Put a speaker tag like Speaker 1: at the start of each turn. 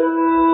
Speaker 1: Música